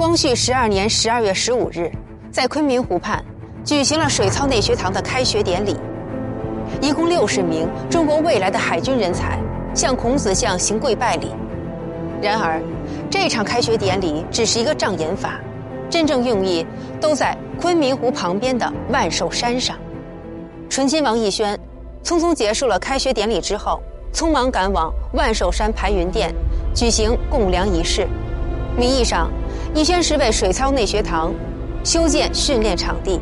光绪十二年十二月十五日，在昆明湖畔举行了水操内学堂的开学典礼。一共六十名中国未来的海军人才向孔子像行跪拜礼。然而，这场开学典礼只是一个障眼法，真正用意都在昆明湖旁边的万寿山上。醇亲王奕轩匆匆结束了开学典礼之后，匆忙赶往万寿山排云殿举行供粮仪式。名义上，逸轩是为水操内学堂修建训练场地。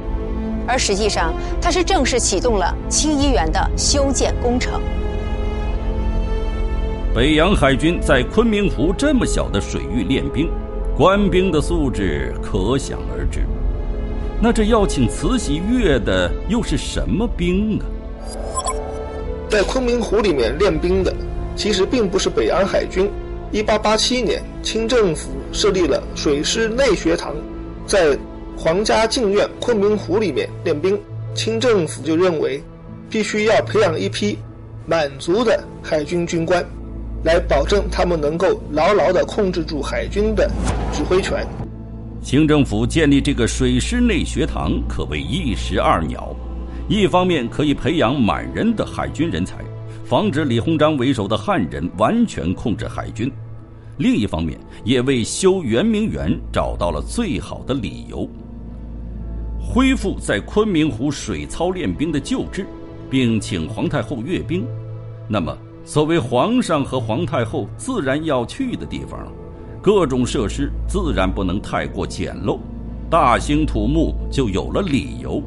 而实际上，他是正式启动了清漪园的修建工程。北洋海军在昆明湖这么小的水域练兵，官兵的素质可想而知。那这要请慈禧阅的又是什么兵啊？在昆明湖里面练兵的，其实并不是北洋海军。一八八七年，清政府设立了水师内学堂，在。皇家禁院昆明湖里面练兵，清政府就认为，必须要培养一批满族的海军军官，来保证他们能够牢牢地控制住海军的指挥权。清政府建立这个水师内学堂可谓一石二鸟，一方面可以培养满人的海军人才，防止李鸿章为首的汉人完全控制海军；另一方面也为修圆明园找到了最好的理由。恢复在昆明湖水操练兵的旧制，并请皇太后阅兵。那么，作为皇上和皇太后自然要去的地方，各种设施自然不能太过简陋，大兴土木就有了理由。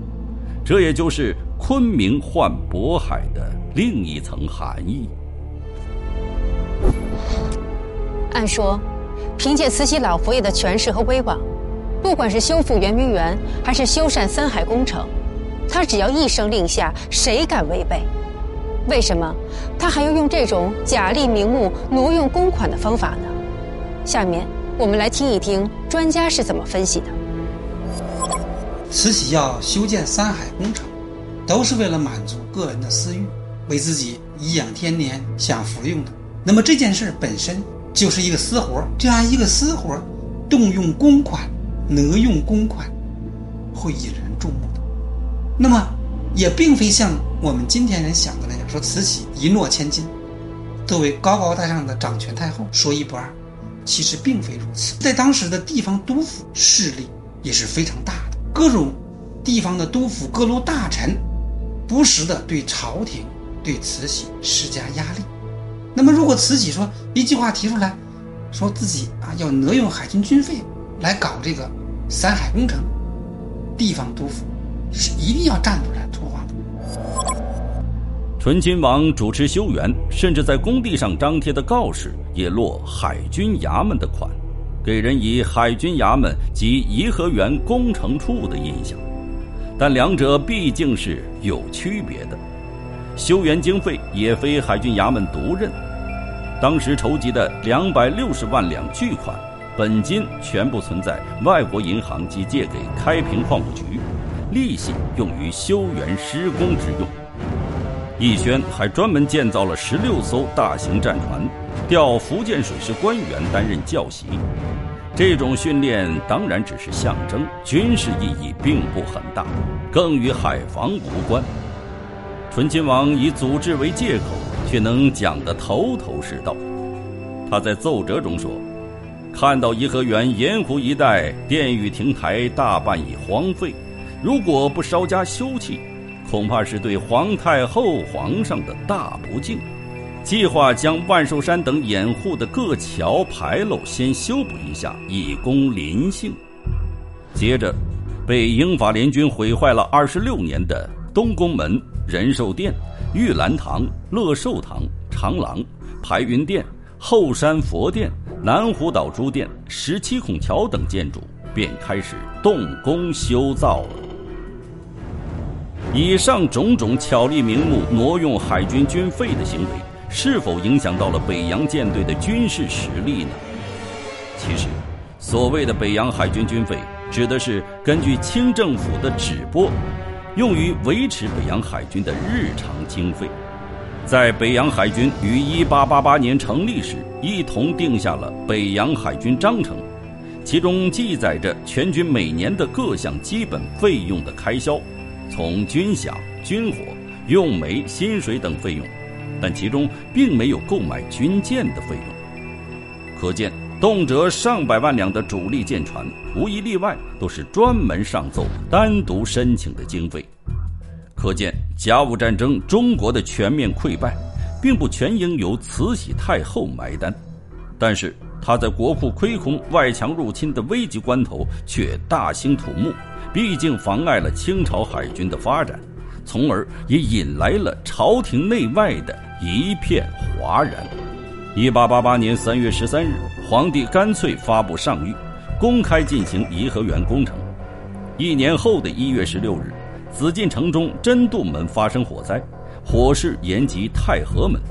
这也就是昆明换渤海的另一层含义。按说，凭借慈禧老佛爷的权势和威望。不管是修复圆明园，还是修缮三海工程，他只要一声令下，谁敢违背？为什么他还要用这种假立名目、挪用公款的方法呢？下面我们来听一听专家是怎么分析的。慈禧要修建三海工程，都是为了满足个人的私欲，为自己颐养天年享福用的。那么这件事本身就是一个私活，这样一个私活，动用公款。挪用公款，会引人注目的。那么，也并非像我们今天人想的那样，说慈禧一诺千金，作为高高在上的掌权太后说一不二。其实并非如此，在当时的地方督府势力也是非常大的，各种地方的督府、各路大臣，不时的对朝廷、对慈禧施加压力。那么，如果慈禧说一句话提出来，说自己啊要挪用海军军费来搞这个。三海工程，地方督府是一定要站出来说话的。醇亲王主持修园，甚至在工地上张贴的告示也落海军衙门的款，给人以海军衙门及颐和园工程处的印象。但两者毕竟是有区别的。修园经费也非海军衙门独任，当时筹集的两百六十万两巨款。本金全部存在外国银行及借给开平矿务局，利息用于修园施工之用。奕轩还专门建造了十六艘大型战船，调福建水师官员担任教习。这种训练当然只是象征，军事意义并不很大，更与海防无关。醇亲王以组织为借口，却能讲得头头是道。他在奏折中说。看到颐和园盐湖一带殿宇亭台大半已荒废，如果不稍加修葺，恐怕是对皇太后、皇上的大不敬。计划将万寿山等掩护的各桥牌楼先修补一下，以供临幸。接着，被英法联军毁坏了二十六年的东宫门、仁寿殿、玉兰堂、乐寿堂、长廊、排云殿、后山佛殿。南湖岛诸殿、十七孔桥等建筑便开始动工修造了。以上种种巧立名目挪用海军军费的行为，是否影响到了北洋舰队的军事实力呢？其实，所谓的北洋海军军费，指的是根据清政府的指拨，用于维持北洋海军的日常经费。在北洋海军于1888年成立时，一同定下了《北洋海军章程》，其中记载着全军每年的各项基本费用的开销，从军饷、军火、用煤、薪水等费用，但其中并没有购买军舰的费用。可见，动辄上百万两的主力舰船，无一例外都是专门上奏、单独申请的经费。可见，甲午战争中国的全面溃败，并不全应由慈禧太后埋单，但是。他在国库亏空、外强入侵的危急关头却大兴土木，毕竟妨碍了清朝海军的发展，从而也引来了朝廷内外的一片哗然。一八八八年三月十三日，皇帝干脆发布上谕，公开进行颐和园工程。一年后的一月十六日，紫禁城中真度门发生火灾，火势延及太和门，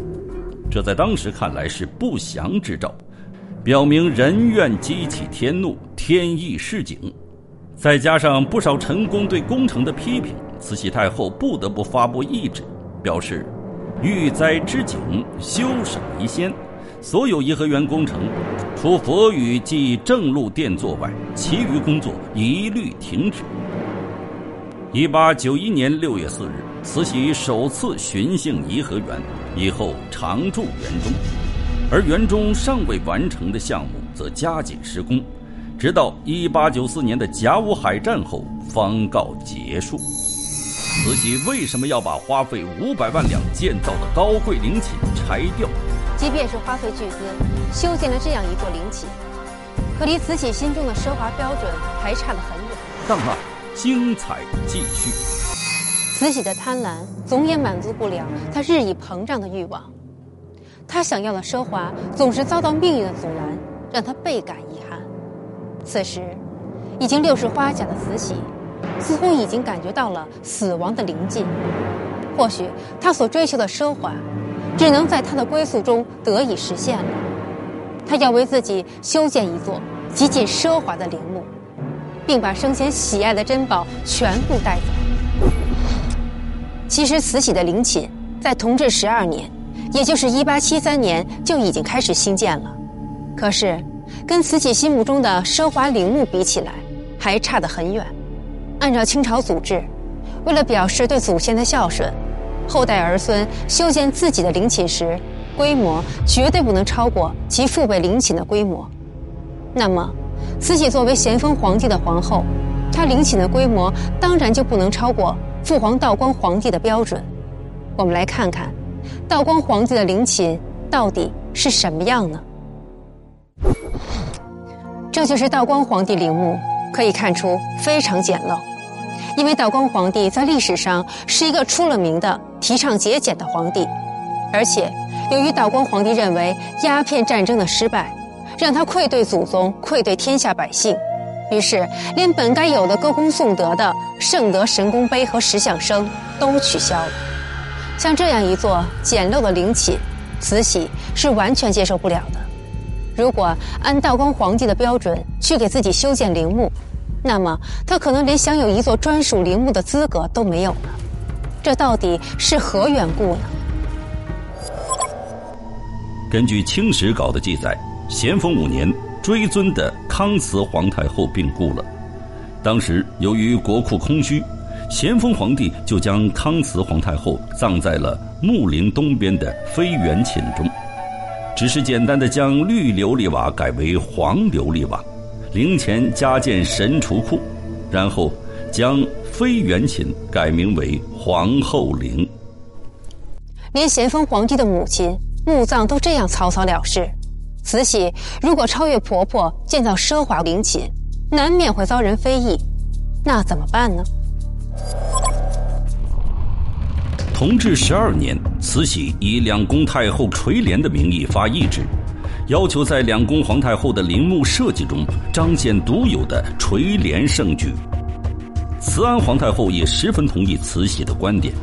这在当时看来是不祥之兆。表明人愿激起天怒，天意示警。再加上不少臣工对工程的批评，慈禧太后不得不发布懿旨，表示遇灾之景，修省宜先。所有颐和园工程，除佛宇及正路殿座外，其余工作一律停止。一八九一年六月四日，慈禧首次巡幸颐和园，以后常驻园中。而园中尚未完成的项目则加紧施工，直到一八九四年的甲午海战后方告结束。慈禧为什么要把花费五百万两建造的高贵陵寝拆掉？即便是花费巨资修建了这样一座陵寝，可离慈禧心中的奢华标准还差得很远。档案精彩继续。慈禧的贪婪总也满足不了她日益膨胀的欲望。她想要的奢华总是遭到命运的阻拦，让她倍感遗憾。此时，已经六十花甲的慈禧，似乎已经感觉到了死亡的临近。或许，她所追求的奢华，只能在他的归宿中得以实现了。他要为自己修建一座极尽奢华的陵墓，并把生前喜爱的珍宝全部带走。其实，慈禧的陵寝在同治十二年。也就是一八七三年就已经开始兴建了，可是跟慈禧心目中的奢华陵墓比起来，还差得很远。按照清朝祖制，为了表示对祖先的孝顺，后代儿孙修建自己的陵寝时，规模绝对不能超过其父辈陵寝的规模。那么，慈禧作为咸丰皇帝的皇后，她陵寝的规模当然就不能超过父皇道光皇帝的标准。我们来看看。道光皇帝的陵寝到底是什么样呢？这就是道光皇帝陵墓，可以看出非常简陋。因为道光皇帝在历史上是一个出了名的提倡节俭的皇帝，而且由于道光皇帝认为鸦片战争的失败让他愧对祖宗、愧对天下百姓，于是连本该有的歌功颂德的圣德神功碑和石像生都取消了。像这样一座简陋的陵寝，慈禧是完全接受不了的。如果按道光皇帝的标准去给自己修建陵墓，那么他可能连享有一座专属陵墓的资格都没有了。这到底是何缘故呢？根据《清史稿》的记载，咸丰五年，追尊的康慈皇太后病故了。当时由于国库空虚。咸丰皇帝就将康慈皇太后葬在了墓陵东边的妃园寝中，只是简单的将绿琉璃瓦改为黄琉璃瓦，陵前加建神厨库，然后将妃园寝改名为皇后陵。连咸丰皇帝的母亲墓葬都这样草草了事，慈禧如果超越婆婆建造奢华陵寝，难免会遭人非议，那怎么办呢？同治十二年，慈禧以两宫太后垂帘的名义发懿旨，要求在两宫皇太后的陵墓设计中彰显独有的垂帘盛举。慈安皇太后也十分同意慈禧的观点，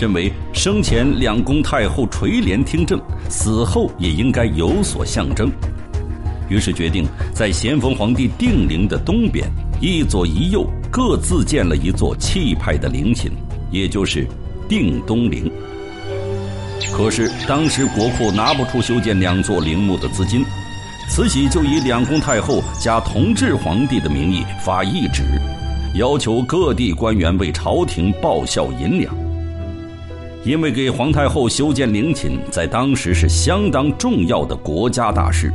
认为生前两宫太后垂帘听政，死后也应该有所象征，于是决定在咸丰皇帝定陵的东边一左一右各自建了一座气派的陵寝，也就是。定东陵。可是当时国库拿不出修建两座陵墓的资金，慈禧就以两宫太后加同治皇帝的名义发懿旨，要求各地官员为朝廷报效银两。因为给皇太后修建陵寝，在当时是相当重要的国家大事。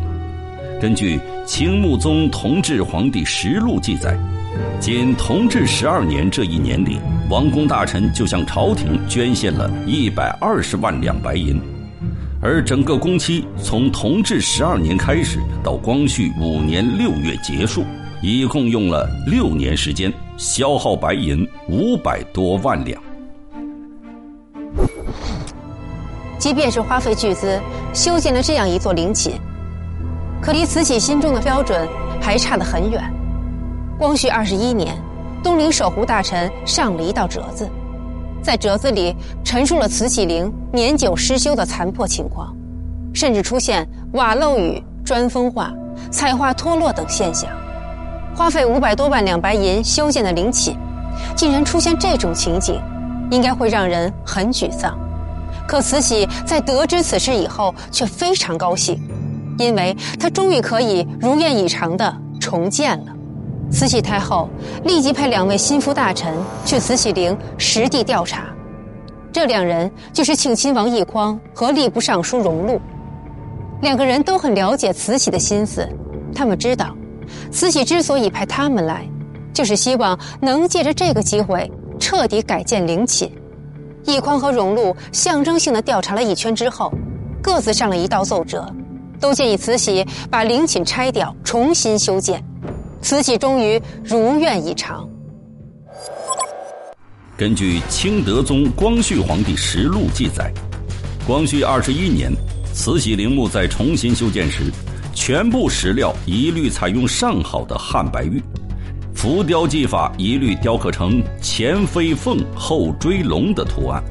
根据清穆宗同治皇帝实录记载，仅同治十二年这一年里，王公大臣就向朝廷捐献了一百二十万两白银。而整个工期从同治十二年开始到光绪五年六月结束，一共用了六年时间，消耗白银五百多万两。即便是花费巨资修建了这样一座陵寝，可离慈禧心中的标准还差得很远。光绪二十一年，东陵守护大臣上了一道折子。在折子里陈述了慈禧陵年久失修的残破情况，甚至出现瓦漏雨、砖风化、彩画脱落等现象。花费五百多万两白银修建的陵寝，竟然出现这种情景，应该会让人很沮丧。可慈禧在得知此事以后，却非常高兴，因为她终于可以如愿以偿地重建了。慈禧太后立即派两位心腹大臣去慈禧陵实地调查，这两人就是庆亲王奕匡和吏部尚书荣禄。两个人都很了解慈禧的心思，他们知道，慈禧之所以派他们来，就是希望能借着这个机会彻底改建陵寝。奕匡和荣禄象征性的调查了一圈之后，各自上了一道奏折，都建议慈禧把陵寝拆掉，重新修建。慈禧终于如愿以偿。根据清德宗光绪皇帝实录记载，光绪二十一年，慈禧陵墓在重新修建时，全部石料一律采用上好的汉白玉，浮雕技法一律雕刻成前飞凤后追龙的图案，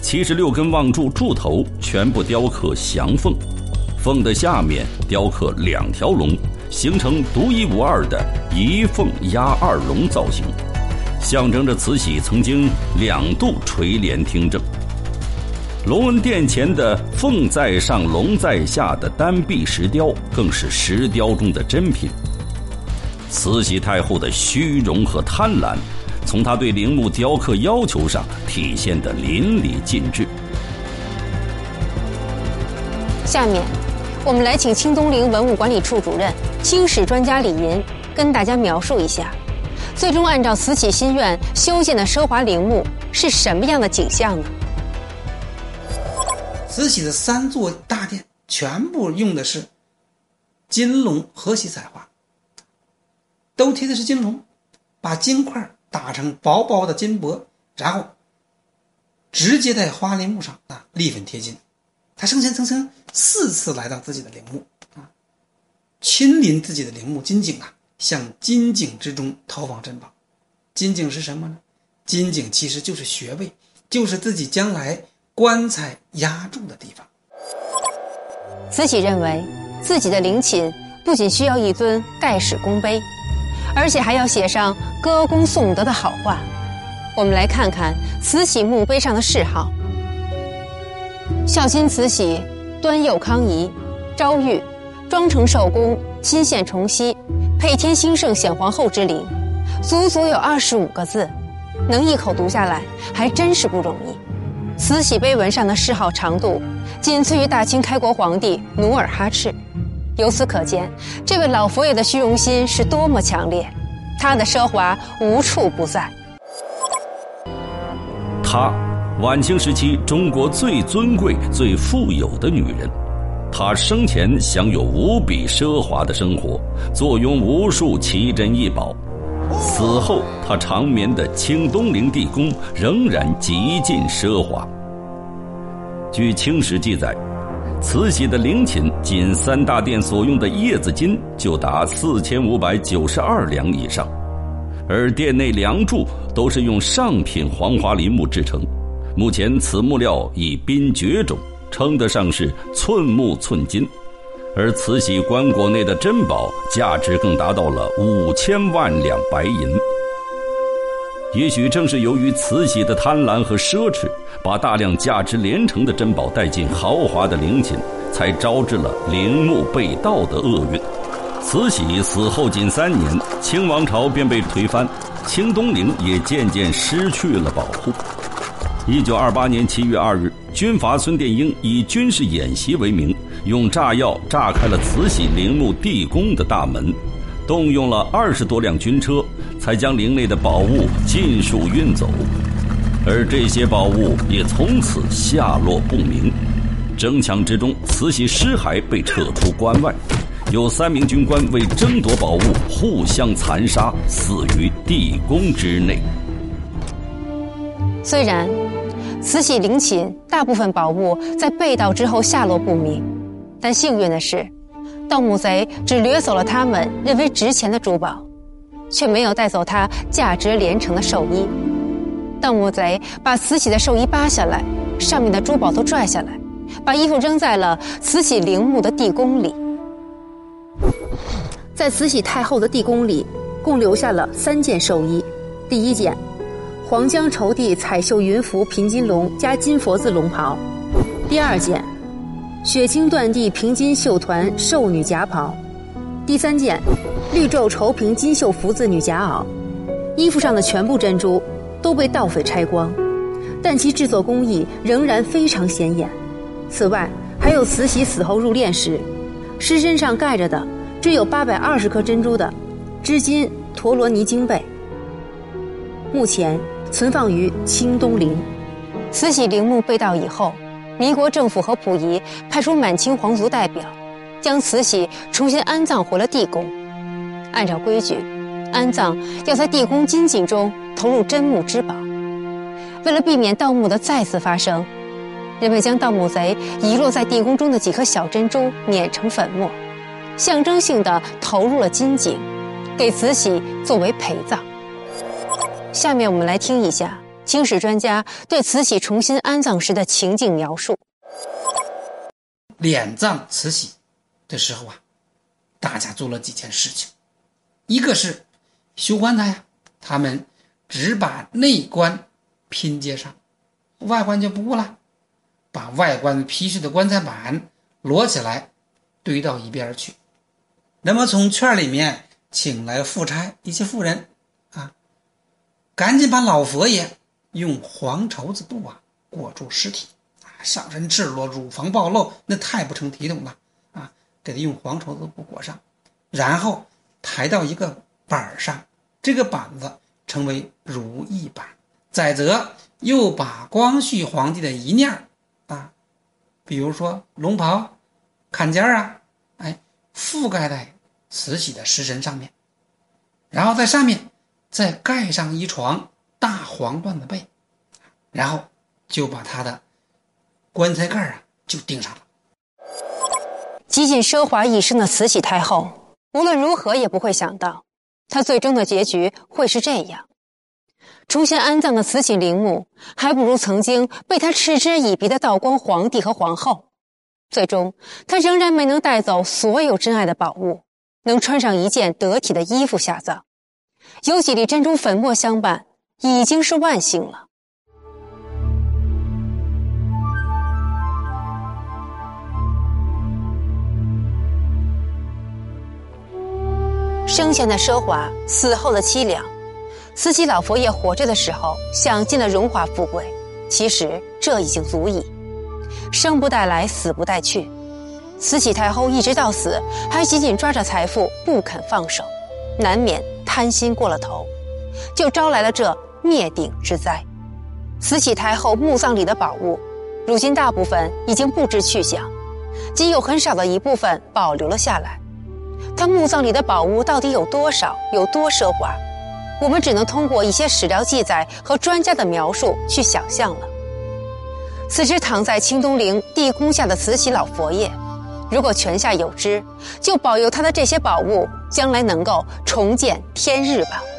七十六根望柱柱头全部雕刻祥凤，凤的下面雕刻两条龙。形成独一无二的一凤压二龙造型，象征着慈禧曾经两度垂帘听政。隆恩殿前的“凤在上，龙在下”的单壁石雕，更是石雕中的珍品。慈禧太后的虚荣和贪婪，从她对陵墓雕刻要求上体现得淋漓尽致。下面。我们来请清东陵文物管理处主任、清史专家李银跟大家描述一下，最终按照慈禧心愿修建的奢华陵墓是什么样的景象呢？慈禧的三座大殿全部用的是金龙和玺彩画，都贴的是金龙，把金块打成薄薄的金箔，然后直接在花陵墓上啊立粉贴金。他生前曾曾四次来到自己的陵墓啊，亲临自己的陵墓金井啊，向金井之中投放珍宝。金井是什么呢？金井其实就是穴位，就是自己将来棺材压住的地方。慈禧认为，自己的陵寝不仅需要一尊盖世功碑，而且还要写上歌功颂德的好话。我们来看看慈禧墓碑上的谥号。孝亲慈禧，端佑康仪，昭裕，庄承寿宫，亲献崇熙，配天兴圣显皇后之陵，足足有二十五个字，能一口读下来还真是不容易。慈禧碑文上的谥号长度，仅次于大清开国皇帝努尔哈赤，由此可见，这位老佛爷的虚荣心是多么强烈，他的奢华无处不在。他。晚清时期，中国最尊贵、最富有的女人，她生前享有无比奢华的生活，坐拥无数奇珍异宝；死后，她长眠的清东陵地宫仍然极尽奢华。据清史记载，慈禧的陵寝仅三大殿所用的叶子金就达四千五百九十二两以上，而殿内梁柱都是用上品黄花梨木制成。目前此木料已濒绝种，称得上是寸木寸金，而慈禧棺椁内的珍宝价值更达到了五千万两白银。也许正是由于慈禧的贪婪和奢侈，把大量价值连城的珍宝带进豪华的陵寝，才招致了陵墓被盗的厄运。慈禧死后仅三年，清王朝便被推翻，清东陵也渐渐失去了保护。一九二八年七月二日，军阀孙殿英以军事演习为名，用炸药炸开了慈禧陵墓地宫的大门，动用了二十多辆军车，才将陵内的宝物尽数运走。而这些宝物也从此下落不明。争抢之中，慈禧尸骸被撤出关外。有三名军官为争夺宝物互相残杀，死于地宫之内。虽然慈禧陵寝大部分宝物在被盗之后下落不明，但幸运的是，盗墓贼只掠走了他们认为值钱的珠宝，却没有带走他价值连城的寿衣。盗墓贼把慈禧的寿衣扒下来，上面的珠宝都拽下来，把衣服扔在了慈禧陵墓的地宫里。在慈禧太后的地宫里，共留下了三件寿衣。第一件，黄江绸地彩绣云服平金龙加金佛字龙袍；第二件，雪青缎地平金绣团寿女夹袍；第三件，绿皱绸平金绣福字女夹袄。衣服上的全部珍珠都被盗匪拆光，但其制作工艺仍然非常显眼。此外，还有慈禧死后入殓时，尸身上盖着的。只有八百二十颗珍珠的织金陀罗尼经被，目前存放于清东陵。慈禧陵墓被盗以后，民国政府和溥仪派出满清皇族代表，将慈禧重新安葬回了地宫。按照规矩，安葬要在地宫金井中投入珍木之宝。为了避免盗墓的再次发生，人们将盗墓贼遗落在地宫中的几颗小珍珠碾成粉末。象征性的投入了金井，给慈禧作为陪葬。下面我们来听一下清史专家对慈禧重新安葬时的情景描述。殓葬慈禧的时候啊，大家做了几件事情，一个是修棺材呀，他们只把内棺拼接上，外棺就不顾了，把外观皮实的棺材板摞起来，堆到一边去。那么从圈里面请来富差一些妇人，赶紧把老佛爷用黄绸子布啊裹住尸体，啊，上身赤裸，乳房暴露，那太不成体统了，啊，给他用黄绸子布裹上，然后抬到一个板上，这个板子称为如意板。再则又把光绪皇帝的一念啊，比如说龙袍、坎肩啊，哎，覆盖在。慈禧的尸身上面，然后在上面再盖上一床大黄缎的被，然后就把他的棺材盖啊就钉上了。极尽奢华一生的慈禧太后，无论如何也不会想到，她最终的结局会是这样。重新安葬的慈禧陵墓，还不如曾经被她嗤之以鼻的道光皇帝和皇后。最终，她仍然没能带走所有珍爱的宝物。能穿上一件得体的衣服下葬，有几粒珍珠粉末相伴，已经是万幸了。生前的奢华，死后的凄凉。慈禧老佛爷活着的时候享尽了荣华富贵，其实这已经足矣。生不带来，死不带去。慈禧太后一直到死还紧紧抓着财富不肯放手，难免贪心过了头，就招来了这灭顶之灾。慈禧太后墓葬里的宝物，如今大部分已经不知去向，仅有很少的一部分保留了下来。她墓葬里的宝物到底有多少，有多奢华，我们只能通过一些史料记载和专家的描述去想象了。此时躺在清东陵地宫下的慈禧老佛爷。如果泉下有知，就保佑他的这些宝物将来能够重见天日吧。